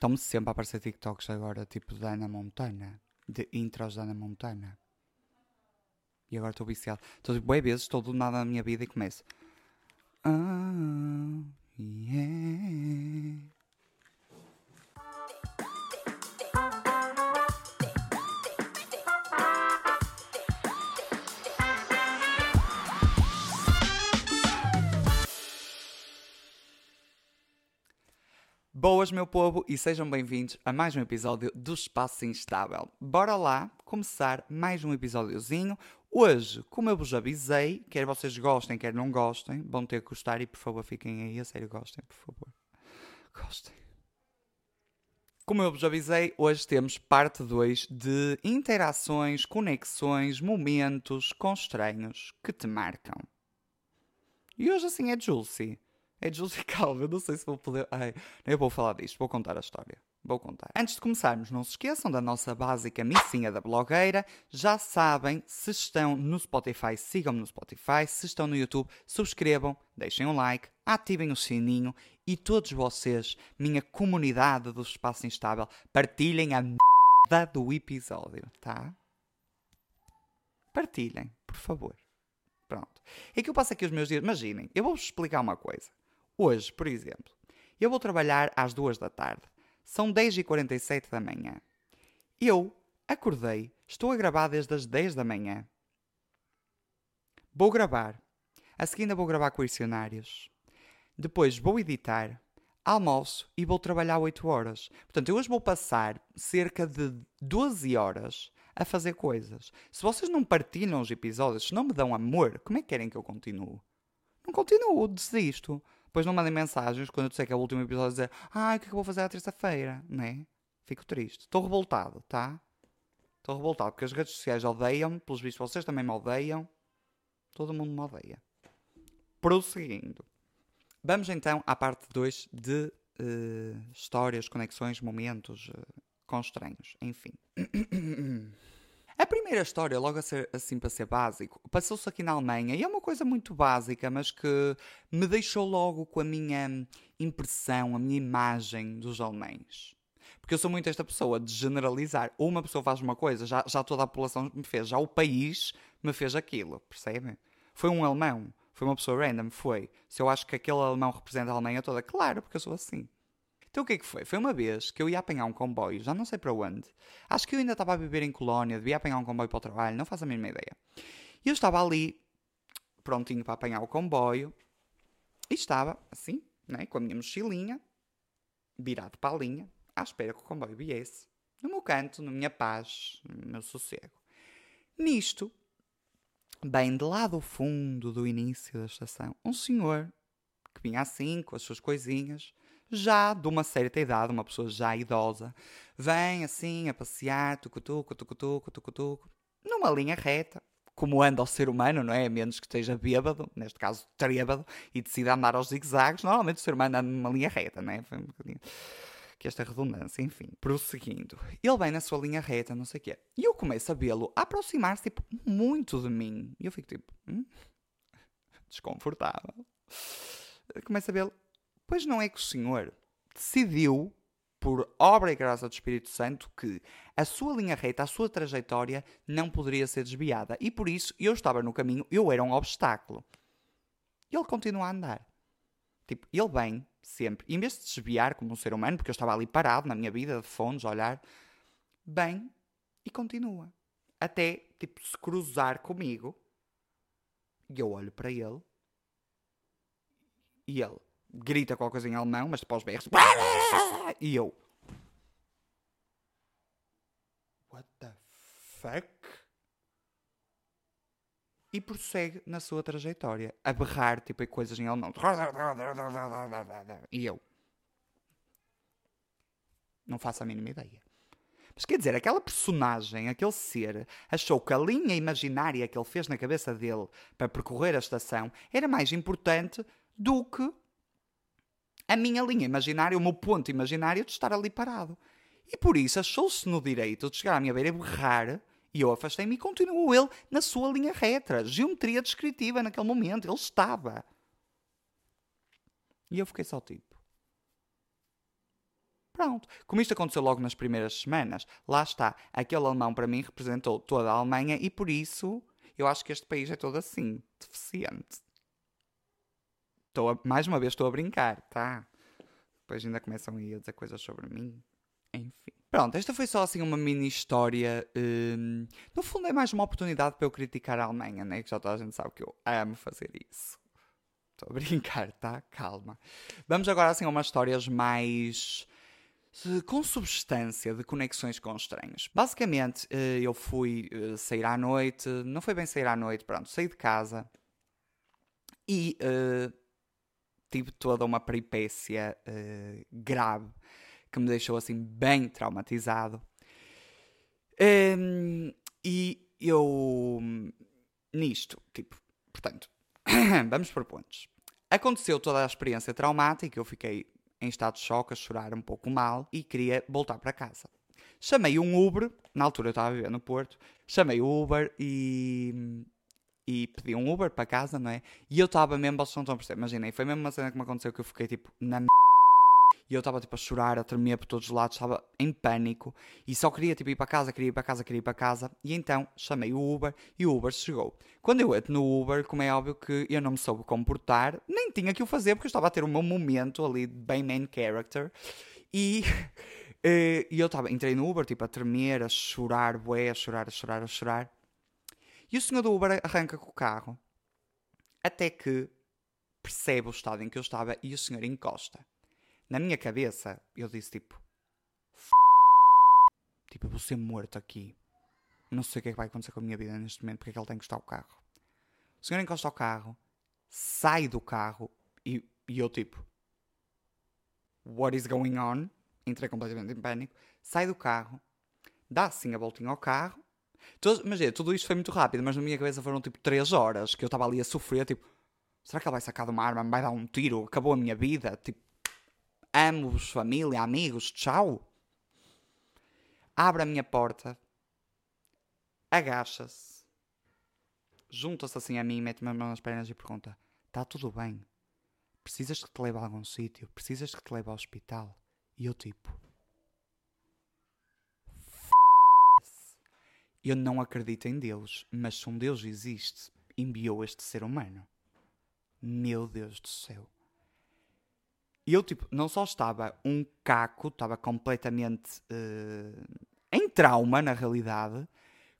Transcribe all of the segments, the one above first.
Estão-me sempre a aparecer TikToks agora, tipo da Ana Montana. De intros da Ana Montana. E agora estou viciado. Estou tipo, bem vezes, estou do nada na minha vida e começo. Oh, yeah. Boas, meu povo, e sejam bem-vindos a mais um episódio do Espaço Instável. Bora lá começar mais um episódiozinho. Hoje, como eu vos avisei, quer vocês gostem, quer não gostem, vão ter que gostar e por favor fiquem aí, a sério, gostem, por favor. Gostem. Como eu vos avisei, hoje temos parte 2 de interações, conexões, momentos com estranhos que te marcam. E hoje assim é Julcie. É Julie Calva, eu não sei se vou poder. Ai, eu vou falar disto, vou contar a história. Vou contar. Antes de começarmos, não se esqueçam da nossa básica missinha da blogueira. Já sabem, se estão no Spotify, sigam-me no Spotify. Se estão no YouTube, subscrevam, deixem um like, ativem o sininho e todos vocês, minha comunidade do Espaço Instável, partilhem a merda do episódio, tá? Partilhem, por favor. Pronto. É que eu passo aqui os meus dias. Imaginem, eu vou-vos explicar uma coisa. Hoje, por exemplo, eu vou trabalhar às duas da tarde. São 10h47 da manhã. Eu acordei, estou a gravar desde as 10 da manhã. Vou gravar. A seguir vou gravar questionários. Depois vou editar, almoço e vou trabalhar 8 horas. Portanto, eu hoje vou passar cerca de 12 horas a fazer coisas. Se vocês não partilham os episódios, se não me dão amor, como é que querem que eu continue? Não continuo, desisto. Depois não mandem mensagens quando eu disser que é o último episódio dizer ai, o que é que eu vou fazer à terça-feira, né? Fico triste. Estou revoltado, tá? Estou revoltado porque as redes sociais odeiam-me, pelos vistos vocês também me odeiam. Todo mundo me odeia. Prosseguindo. Vamos então à parte 2 de uh, histórias, conexões, momentos uh, com estranhos. Enfim. A primeira história, logo a ser, assim para ser básico, passou-se aqui na Alemanha e é uma coisa muito básica, mas que me deixou logo com a minha impressão, a minha imagem dos alemães. Porque eu sou muito esta pessoa de generalizar. Uma pessoa faz uma coisa, já, já toda a população me fez, já o país me fez aquilo, percebe? Foi um alemão, foi uma pessoa random, foi. Se eu acho que aquele alemão representa a Alemanha toda, claro, porque eu sou assim. Então o que é que foi? Foi uma vez que eu ia apanhar um comboio, já não sei para onde. Acho que eu ainda estava a viver em Colónia, devia apanhar um comboio para o trabalho, não faço a mínima ideia. E eu estava ali, prontinho para apanhar o comboio, e estava assim, né, com a minha mochilinha, virado para a linha, à espera que o comboio viesse, no meu canto, na minha paz, no meu sossego. Nisto, bem de lá do fundo do início da estação, um senhor que vinha assim, com as suas coisinhas, já de uma certa idade, uma pessoa já idosa, vem assim a passear, tucutuco, tucutuco, tucutuco, numa linha reta, como anda o ser humano, não é? A menos que esteja bêbado, neste caso trêbado, e decida andar aos zigue-zagues, normalmente o ser humano anda numa linha reta, não é? Foi um bocadinho que esta redundância, enfim, prosseguindo. Ele vem na sua linha reta, não sei o quê, e eu começo a vê-lo aproximar-se, tipo, muito de mim. E eu fico tipo, hum? desconfortável. Começo a vê-lo Pois não é que o Senhor decidiu, por obra e graça do Espírito Santo, que a sua linha reta, a sua trajetória, não poderia ser desviada. E por isso eu estava no caminho, eu era um obstáculo. E ele continua a andar. Tipo, ele vem sempre, em vez de desviar como um ser humano, porque eu estava ali parado na minha vida, de fones, a olhar, vem e continua. Até, tipo, se cruzar comigo. E eu olho para ele. E ele grita qualquer coisa em alemão, mas depois berros. E eu. What the fuck? E prossegue na sua trajetória, a berrar tipo coisas em alemão. E eu. Não faço a mínima ideia. Mas quer dizer, aquela personagem, aquele ser, achou que a linha imaginária que ele fez na cabeça dele para percorrer a estação era mais importante do que a minha linha imaginária, o meu ponto imaginário de estar ali parado. E por isso achou-se no direito de chegar à minha beira e berrar, e eu afastei-me e continuou ele na sua linha reta, geometria descritiva naquele momento, ele estava. E eu fiquei só tipo. Pronto. Como isto aconteceu logo nas primeiras semanas, lá está. Aquele alemão para mim representou toda a Alemanha e por isso eu acho que este país é todo assim, deficiente. Estou a, mais uma vez estou a brincar, tá? Depois ainda começam a dizer coisas sobre mim. Enfim. Pronto, esta foi só assim uma mini história. Hum, no fundo é mais uma oportunidade para eu criticar a Alemanha, né? Que já toda a gente sabe que eu amo fazer isso. Estou a brincar, tá? Calma. Vamos agora assim a umas histórias mais com substância de conexões com estranhos. Basicamente, eh, eu fui eh, sair à noite, não foi bem sair à noite, pronto, saí de casa e tive toda uma peripécia uh, grave que me deixou assim bem traumatizado. Um, e eu, nisto, tipo, portanto, vamos por pontos. Aconteceu toda a experiência traumática, eu fiquei em estado de choque, a chorar um pouco mal e queria voltar para casa. Chamei um Uber, na altura eu estava a viver no Porto, chamei o Uber e, e pedi um Uber para casa, não é? E eu estava mesmo, vocês não estão a perceber, imaginei, foi mesmo uma cena que me aconteceu que eu fiquei tipo na e eu estava tipo a chorar, a tremer por todos os lados, estava em pânico e só queria tipo ir para casa, queria ir para casa, queria ir para casa. E então chamei o Uber e o Uber chegou. Quando eu entro no Uber, como é óbvio que eu não me soube comportar, nem tinha que o fazer porque eu estava a ter o meu momento ali bem main character. E, eh, e eu estava, entrei no Uber tipo a tremer, a chorar, bué, a chorar, a chorar, a chorar. E o senhor do Uber arranca com o carro até que percebe o estado em que eu estava e o senhor encosta na minha cabeça, eu disse tipo: F... Tipo, eu vou ser morto aqui. Não sei o que é que vai acontecer com a minha vida neste momento, porque é que ele tem que encostar o carro. O senhor encosta o carro, sai do carro e, e eu tipo: What is going on? Entrei completamente em pânico. Sai do carro, dá assim a voltinha ao carro. Todo, mas é, tudo isto foi muito rápido, mas na minha cabeça foram tipo 3 horas que eu estava ali a sofrer. Tipo, será que ele vai sacar de uma arma, vai dar um tiro? Acabou a minha vida? Tipo, amo-vos, família, amigos, tchau. Abre a minha porta, agacha-se, junta-se assim a mim, mete-me as mãos nas pernas e pergunta: Está tudo bem? Precisas que te leve a algum sítio? Precisas que te leve ao hospital? E eu tipo. Eu não acredito em Deus, mas se um Deus existe, enviou este ser humano. Meu Deus do céu. E eu, tipo, não só estava um caco, estava completamente uh, em trauma, na realidade,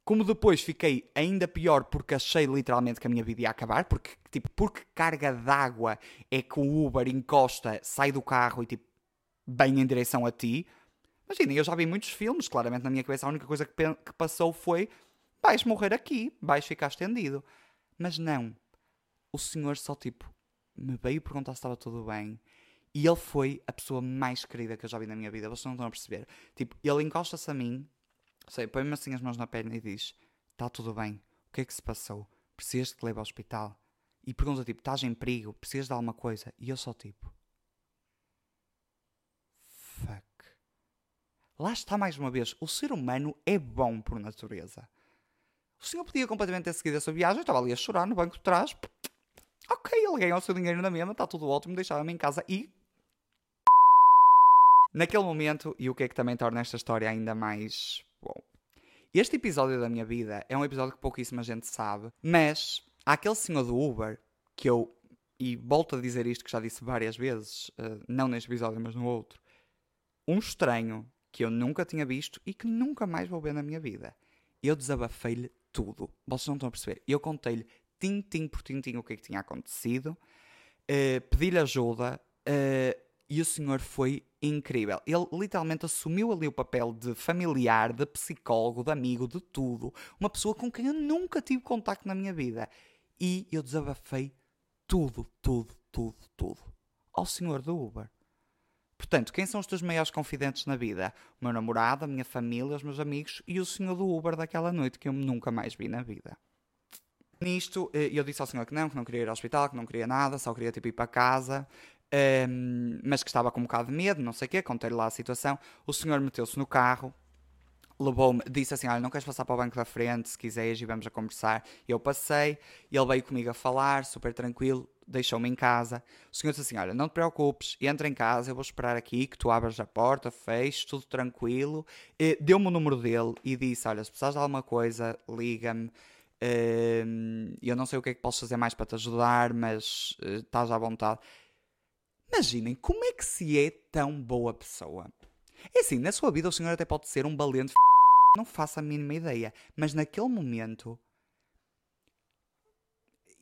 como depois fiquei ainda pior porque achei literalmente que a minha vida ia acabar, porque, tipo, porque carga d'água é que o Uber encosta, sai do carro e, tipo, bem em direção a ti. Imaginem, eu já vi muitos filmes, claramente na minha cabeça a única coisa que, que passou foi vais morrer aqui, vais ficar estendido. Mas não. O senhor só, tipo, me veio perguntar se estava tudo bem e ele foi a pessoa mais querida que eu já vi na minha vida. Vocês não estão a perceber. Tipo, ele encosta-se a mim, sei, põe-me assim as mãos na perna e diz: Está tudo bem, o que é que se passou? Precisas que te leve ao hospital? E pergunta tipo: Estás em perigo? Precisas de alguma coisa? E eu só tipo: Fuck. Lá está mais uma vez: o ser humano é bom por natureza. O senhor podia completamente ter seguido essa viagem, eu estava ali a chorar no banco de trás. Ok, ele ganhou o seu dinheiro na mesma, está tudo ótimo, deixava-me em casa e Naquele momento, e o que é que também torna esta história ainda mais bom. Este episódio da minha vida é um episódio que pouquíssima gente sabe, mas há aquele senhor do Uber que eu, e volto a dizer isto que já disse várias vezes, uh, não neste episódio, mas no outro, um estranho que eu nunca tinha visto e que nunca mais vou ver na minha vida. Eu desabafei-lhe tudo. Vocês não estão a perceber. Eu contei-lhe tintim por tintim o que é que tinha acontecido, uh, pedi-lhe ajuda. Uh, e o senhor foi incrível. Ele literalmente assumiu ali o papel de familiar, de psicólogo, de amigo, de tudo. Uma pessoa com quem eu nunca tive contacto na minha vida. E eu desabafei tudo, tudo, tudo, tudo ao senhor do Uber. Portanto, quem são os teus maiores confidentes na vida? O meu namorado, a minha família, os meus amigos e o senhor do Uber daquela noite que eu nunca mais vi na vida. Nisto, eh, eu disse ao senhor que não, que não queria ir ao hospital, que não queria nada, só queria tipo ir para casa um, mas que estava com um bocado de medo, não sei o quê, contei-lhe lá a situação. O senhor meteu-se no carro, levou-me, disse assim: Olha, não queres passar para o banco da frente, se quiseres, e vamos a conversar. Eu passei, ele veio comigo a falar, super tranquilo. Deixou-me em casa. O senhor disse assim: Olha, não te preocupes, entra em casa, eu vou esperar aqui que tu abras a porta, feches, tudo tranquilo. Deu-me o número dele e disse: Olha, se precisares de alguma coisa, liga-me. Uh, eu não sei o que é que posso fazer mais para te ajudar, mas uh, estás à vontade. Imaginem como é que se é tão boa pessoa. É assim, na sua vida o senhor até pode ser um valente f... não faço a mínima ideia, mas naquele momento.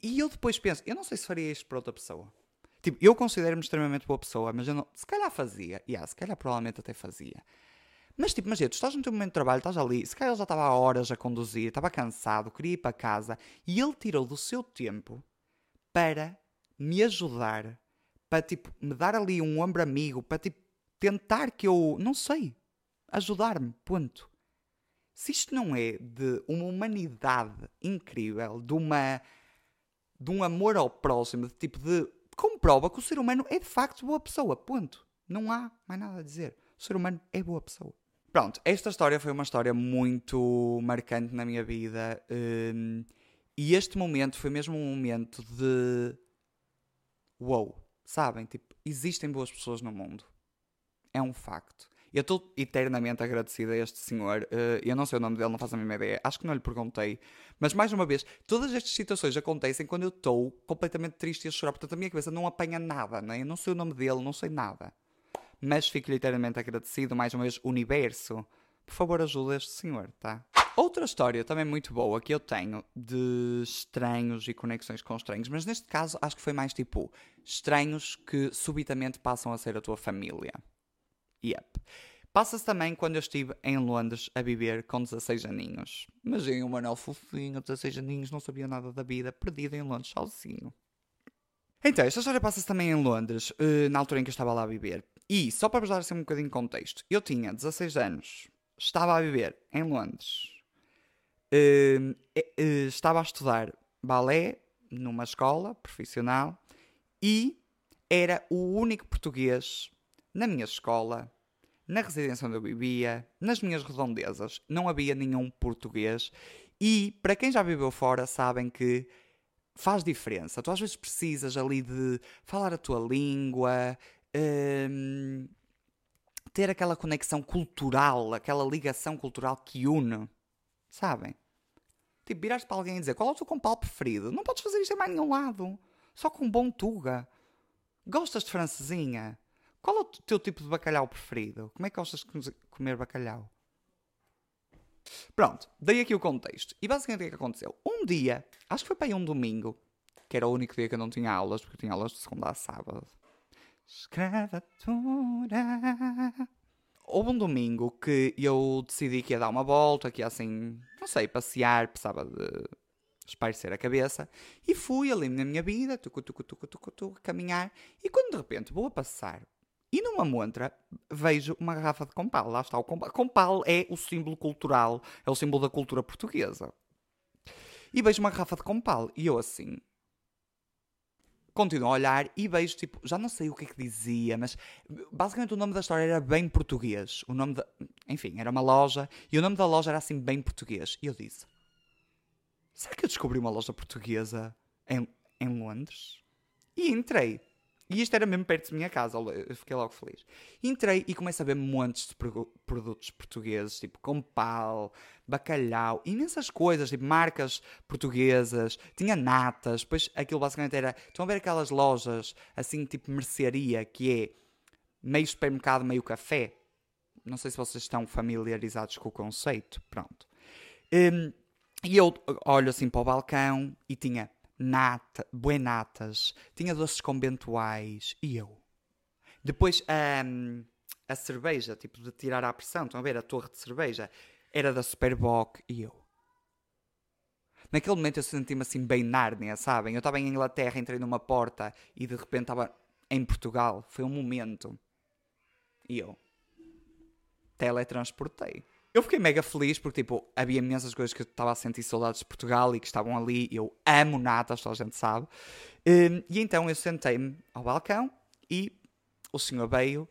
E eu depois penso, eu não sei se faria isto para outra pessoa. Tipo, eu considero-me extremamente boa pessoa, mas eu não. Se calhar fazia. Yeah, se calhar provavelmente até fazia. Mas tipo, mas tu estás no teu momento de trabalho, estás ali, se calhar ele já estava há horas a conduzir, estava cansado, queria ir para casa, e ele tirou do seu tempo para me ajudar, para tipo, me dar ali um ombro amigo, para tipo, tentar que eu, não sei, ajudar-me, ponto. Se isto não é de uma humanidade incrível, de uma de um amor ao próximo, de tipo de comprova que o ser humano é de facto boa pessoa, ponto. Não há mais nada a dizer. O ser humano é boa pessoa. Pronto, esta história foi uma história muito marcante na minha vida. Um, e este momento foi mesmo um momento de. Uou, sabem? Tipo, existem boas pessoas no mundo. É um facto. Eu estou eternamente agradecido a este senhor. Uh, eu não sei o nome dele, não faço a mínima ideia. Acho que não lhe perguntei. Mas mais uma vez, todas estas situações acontecem quando eu estou completamente triste e a chorar. Portanto, a minha cabeça não apanha nada, né? Eu não sei o nome dele, não sei nada mas fico literalmente agradecido, mais uma vez, universo. Por favor, ajuda este senhor, tá? Outra história também muito boa que eu tenho de estranhos e conexões com estranhos, mas neste caso acho que foi mais tipo estranhos que subitamente passam a ser a tua família. Yep. Passa-se também quando eu estive em Londres a viver com 16 aninhos. Imaginem um Manuel fofinho, 16 aninhos, não sabia nada da vida, perdido em Londres sozinho. Então, esta história passa-se também em Londres, eh, na altura em que eu estava lá a viver. E, só para vos dar assim um bocadinho de contexto, eu tinha 16 anos, estava a viver em Londres, uh, uh, estava a estudar balé numa escola profissional e era o único português na minha escola, na residência onde eu vivia, nas minhas redondezas. Não havia nenhum português. E, para quem já viveu fora, sabem que faz diferença. Tu às vezes precisas ali de falar a tua língua, um, ter aquela conexão cultural, aquela ligação cultural que une, sabem? Tipo, viraste para alguém e dizer qual é o teu compal preferido? Não podes fazer isto em mais nenhum lado. Só com um bom tuga. Gostas de francesinha? Qual é o teu tipo de bacalhau preferido? Como é que gostas de comer bacalhau? Pronto, dei aqui o contexto. E basicamente o que é que aconteceu? Um dia, acho que foi para aí um domingo, que era o único dia que eu não tinha aulas, porque eu tinha aulas de segunda a sábado. Escravatura. Houve um domingo que eu decidi que ia dar uma volta, que ia assim, não sei, passear, precisava de espairecer a cabeça. E fui ali na minha vida, tucu, tucu, tucu, tucu, tucu, caminhar. E quando de repente vou a passar e numa montra vejo uma garrafa de compal. Lá está o compal. Compal é o símbolo cultural, é o símbolo da cultura portuguesa. E vejo uma garrafa de compal. E eu assim, continuo a olhar e vejo, tipo, já não sei o que é que dizia, mas basicamente o nome da história era bem português. O nome da. Enfim, era uma loja e o nome da loja era assim bem português. E eu disse: Será que eu descobri uma loja portuguesa em, em Londres? E entrei. E isto era mesmo perto da minha casa, eu fiquei logo feliz. Entrei e comecei a ver montes de produtos portugueses, tipo compal, bacalhau, imensas coisas, tipo marcas portuguesas, tinha natas, depois aquilo basicamente era. Estão a ver aquelas lojas assim, tipo mercearia, que é meio supermercado, meio café? Não sei se vocês estão familiarizados com o conceito. Pronto. Um, e eu olho assim para o balcão e tinha nata, buenatas, tinha doces conventuais e eu. Depois um, a cerveja, tipo de tirar à pressão, estão a ver? A torre de cerveja era da Superboc e eu. Naquele momento eu senti-me assim bem Nárnia, sabem? Eu estava em Inglaterra, entrei numa porta e de repente estava em Portugal. Foi um momento. E eu teletransportei. Eu fiquei mega feliz porque, tipo, havia imensas coisas que eu estava a sentir saudades de Portugal e que estavam ali. Eu amo natas, toda a gente sabe. Um, e então eu sentei-me ao balcão e o senhor veio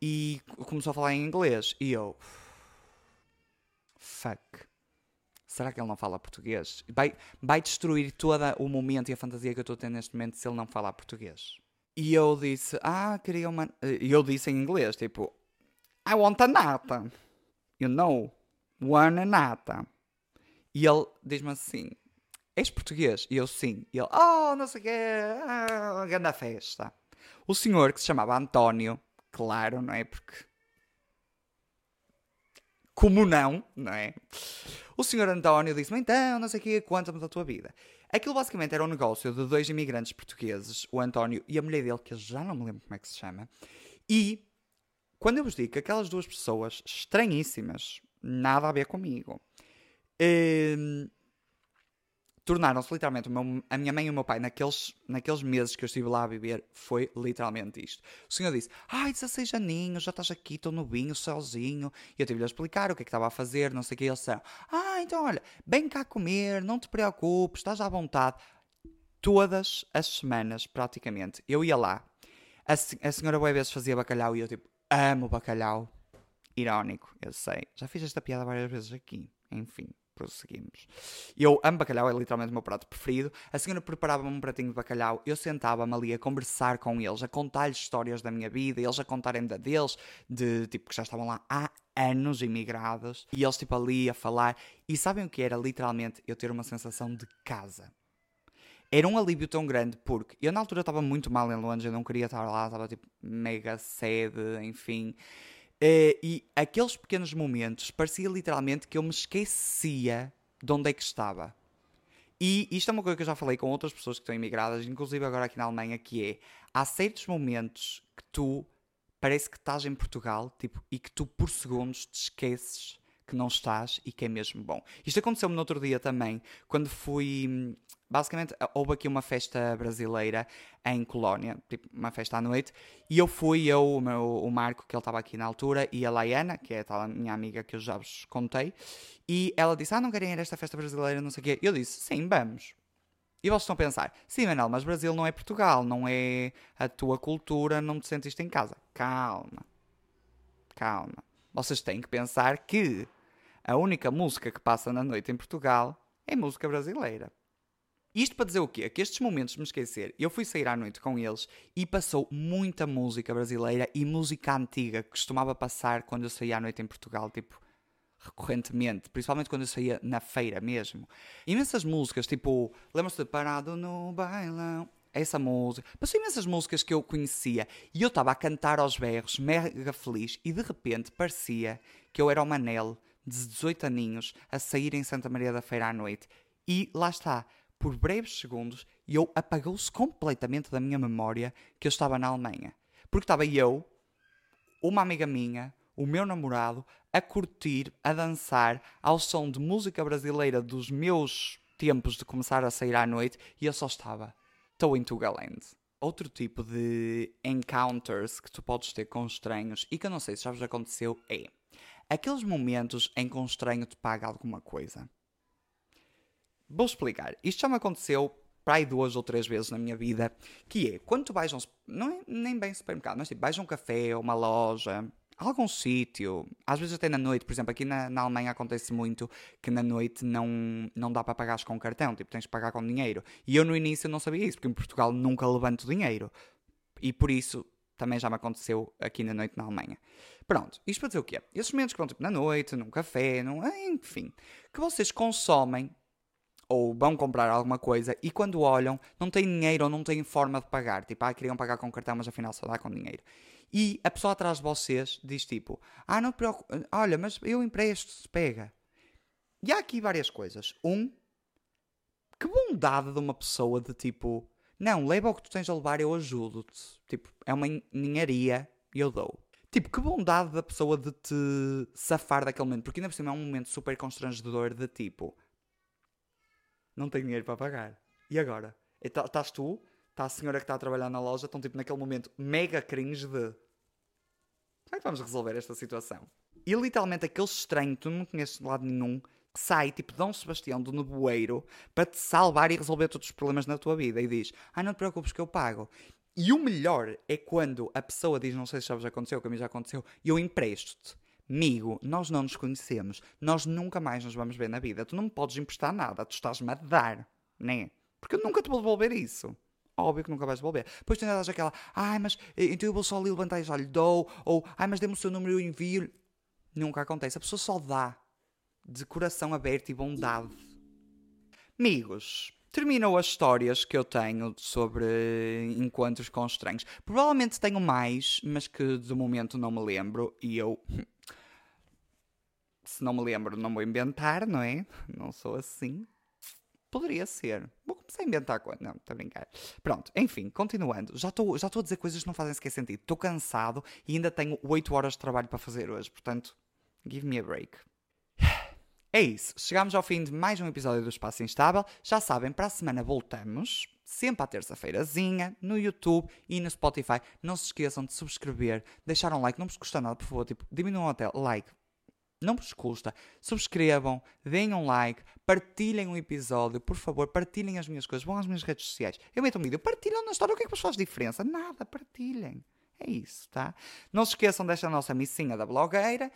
e começou a falar em inglês. E eu. Fuck. será que ele não fala português? Vai, vai destruir todo o momento e a fantasia que eu estou tendo neste momento se ele não falar português. E eu disse, ah, queria uma. E eu disse em inglês, tipo, I want a nata. You know, one nata. E ele diz-me assim, és português? E eu sim. E ele, oh, não sei o quê, ah, grande festa. O senhor que se chamava António, claro, não é? Porque como não, não é? O senhor António disse-me, então, não sei o quê, conta-me da tua vida. Aquilo basicamente era um negócio de dois imigrantes portugueses, o António e a mulher dele, que eu já não me lembro como é que se chama. E, quando eu vos digo que aquelas duas pessoas estranhíssimas, nada a ver comigo, hum, tornaram-se literalmente meu, a minha mãe e o meu pai naqueles, naqueles meses que eu estive lá a viver foi literalmente isto. O senhor disse: Ai, 16 aninhos, já estás aqui, estou no vinho, sozinho. E eu tive-lhe a explicar o que é que estava a fazer, não sei o que. Eles disseram: Ah, então olha, vem cá comer, não te preocupes, estás à vontade. Todas as semanas, praticamente, eu ia lá. A, a senhora boa vezes fazia bacalhau e eu tipo, amo bacalhau. Irónico, eu sei. Já fiz esta piada várias vezes aqui. Enfim prosseguimos. Eu amo bacalhau, é literalmente o meu prato preferido. A senhora preparava-me um pratinho de bacalhau, eu sentava-me ali a conversar com eles, a contar-lhes histórias da minha vida, eles a contarem da deles, de tipo que já estavam lá há anos imigrados, e eles tipo ali a falar. E sabem o que era literalmente eu ter uma sensação de casa? Era um alívio tão grande porque eu na altura estava muito mal em Londres, eu não queria estar lá, estava tipo mega sede, enfim. Uh, e aqueles pequenos momentos parecia literalmente que eu me esquecia de onde é que estava. E isto é uma coisa que eu já falei com outras pessoas que estão imigradas, inclusive agora aqui na Alemanha, que é há certos momentos que tu parece que estás em Portugal tipo, e que tu por segundos te esqueces que não estás e que é mesmo bom. Isto aconteceu-me no outro dia também, quando fui. Basicamente, houve aqui uma festa brasileira em Colónia, tipo, uma festa à noite, e eu fui, eu, o, meu, o Marco, que ele estava aqui na altura, e a Laiana, que é a minha amiga que eu já vos contei, e ela disse: Ah, não querem ir a esta festa brasileira, não sei o quê. Eu disse: Sim, vamos. E vocês estão a pensar: Sim, Manel, mas Brasil não é Portugal, não é a tua cultura, não te sentiste em casa. Calma. Calma. Vocês têm que pensar que a única música que passa na noite em Portugal é música brasileira. Isto para dizer o quê? Que estes momentos me esquecer, eu fui sair à noite com eles e passou muita música brasileira e música antiga que costumava passar quando eu saía à noite em Portugal, tipo, recorrentemente, principalmente quando eu saía na feira mesmo. Imensas músicas, tipo, lembra-se de Parado no Bailão? Essa música. Passou imensas músicas que eu conhecia e eu estava a cantar aos berros, mega feliz, e de repente parecia que eu era o Manel de 18 aninhos a sair em Santa Maria da Feira à noite. E lá está, por breves segundos, eu apagou-se completamente da minha memória que eu estava na Alemanha. Porque estava eu, uma amiga minha, o meu namorado, a curtir, a dançar ao som de música brasileira dos meus tempos de começar a sair à noite e eu só estava. Estou em Tugaland. Outro tipo de encounters que tu podes ter com estranhos e que eu não sei se já vos aconteceu é aqueles momentos em que um estranho te paga alguma coisa. Vou explicar. Isto já me aconteceu para aí duas ou três vezes na minha vida, que é, quando tu vais a um, não é nem bem supermercado, mas tipo, vais a um café, uma loja, algum sítio, às vezes até na noite, por exemplo, aqui na, na, Alemanha acontece muito que na noite não, não dá para pagar com cartão, tipo, tens de pagar com dinheiro. E eu no início não sabia isso, porque em Portugal nunca levanto dinheiro. E por isso também já me aconteceu aqui na noite na Alemanha. Pronto, isto para dizer o quê? Esses momentos que vão tipo na noite, num café, num, enfim, que vocês consomem ou vão comprar alguma coisa e quando olham não têm dinheiro ou não têm forma de pagar. Tipo, ah, queriam pagar com cartão, mas afinal só dá com dinheiro. E a pessoa atrás de vocês diz tipo, ah, não te preocupes, olha, mas eu empresto, se pega. E há aqui várias coisas. Um, que bondade de uma pessoa de tipo, não, leva o que tu tens a levar, eu ajudo-te. Tipo, é uma ninharia eu dou. Tipo, que bondade da pessoa de te safar daquele momento. Porque ainda por cima é um momento super constrangedor de tipo. Não tenho dinheiro para pagar. E agora? Estás tu, está a senhora que está a trabalhar na loja, estão tipo naquele momento mega cringe de. Como é que vamos resolver esta situação? E literalmente aquele estranho que tu não conheces de lado nenhum que sai tipo Dom Sebastião do nevoeiro para te salvar e resolver todos os problemas na tua vida e diz: Ah, não te preocupes que eu pago. E o melhor é quando a pessoa diz, não sei se já vos aconteceu, que a mim já aconteceu, e eu empresto-te. Amigo, nós não nos conhecemos. Nós nunca mais nos vamos ver na vida. Tu não me podes emprestar nada. Tu estás-me a dar, né? Porque eu nunca te vou devolver isso. Óbvio que nunca vais devolver. Depois tu ainda dás aquela, ai, mas então eu vou só ali levantar e já lhe dou. Ou, ai, mas dê-me o seu número e eu envio. Nunca acontece. A pessoa só dá. De coração aberto e bondade. Amigos, terminou as histórias que eu tenho sobre encontros com estranhos. Provavelmente tenho mais, mas que de momento não me lembro e eu. Se não me lembro, não vou inventar, não é? Não sou assim. Poderia ser. Vou começar a inventar coisas. Não, estou a brincar. Pronto, enfim, continuando. Já estou já a dizer coisas que não fazem sequer sentido. Estou cansado e ainda tenho 8 horas de trabalho para fazer hoje. Portanto, give me a break. É isso. Chegamos ao fim de mais um episódio do Espaço Instável. Já sabem, para a semana voltamos. Sempre à terça-feirazinha, no YouTube e no Spotify. Não se esqueçam de subscrever, deixar um like. Não vos custa nada, por favor. Tipo, diminuam até like. Não vos custa. Subscrevam, deem um like, partilhem o um episódio, por favor, partilhem as minhas coisas, vão às minhas redes sociais. Eu meto um vídeo, partilhem na história, o que é que vos faz diferença? Nada, partilhem. É isso, tá? Não se esqueçam desta nossa missinha da blogueira.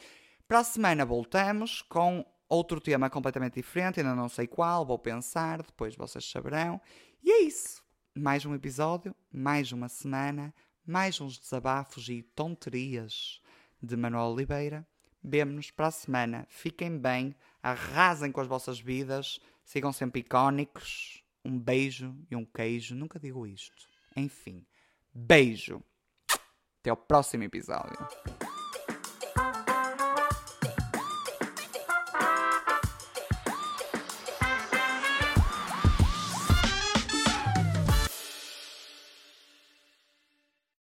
Para a semana voltamos com outro tema completamente diferente, ainda não sei qual, vou pensar, depois vocês saberão. E é isso. Mais um episódio, mais uma semana, mais uns desabafos e tonterias de Manuel Oliveira. Vemo-nos para a semana. Fiquem bem, arrasem com as vossas vidas, sigam sempre icónicos. Um beijo e um queijo. Nunca digo isto. Enfim, beijo. Até ao próximo episódio.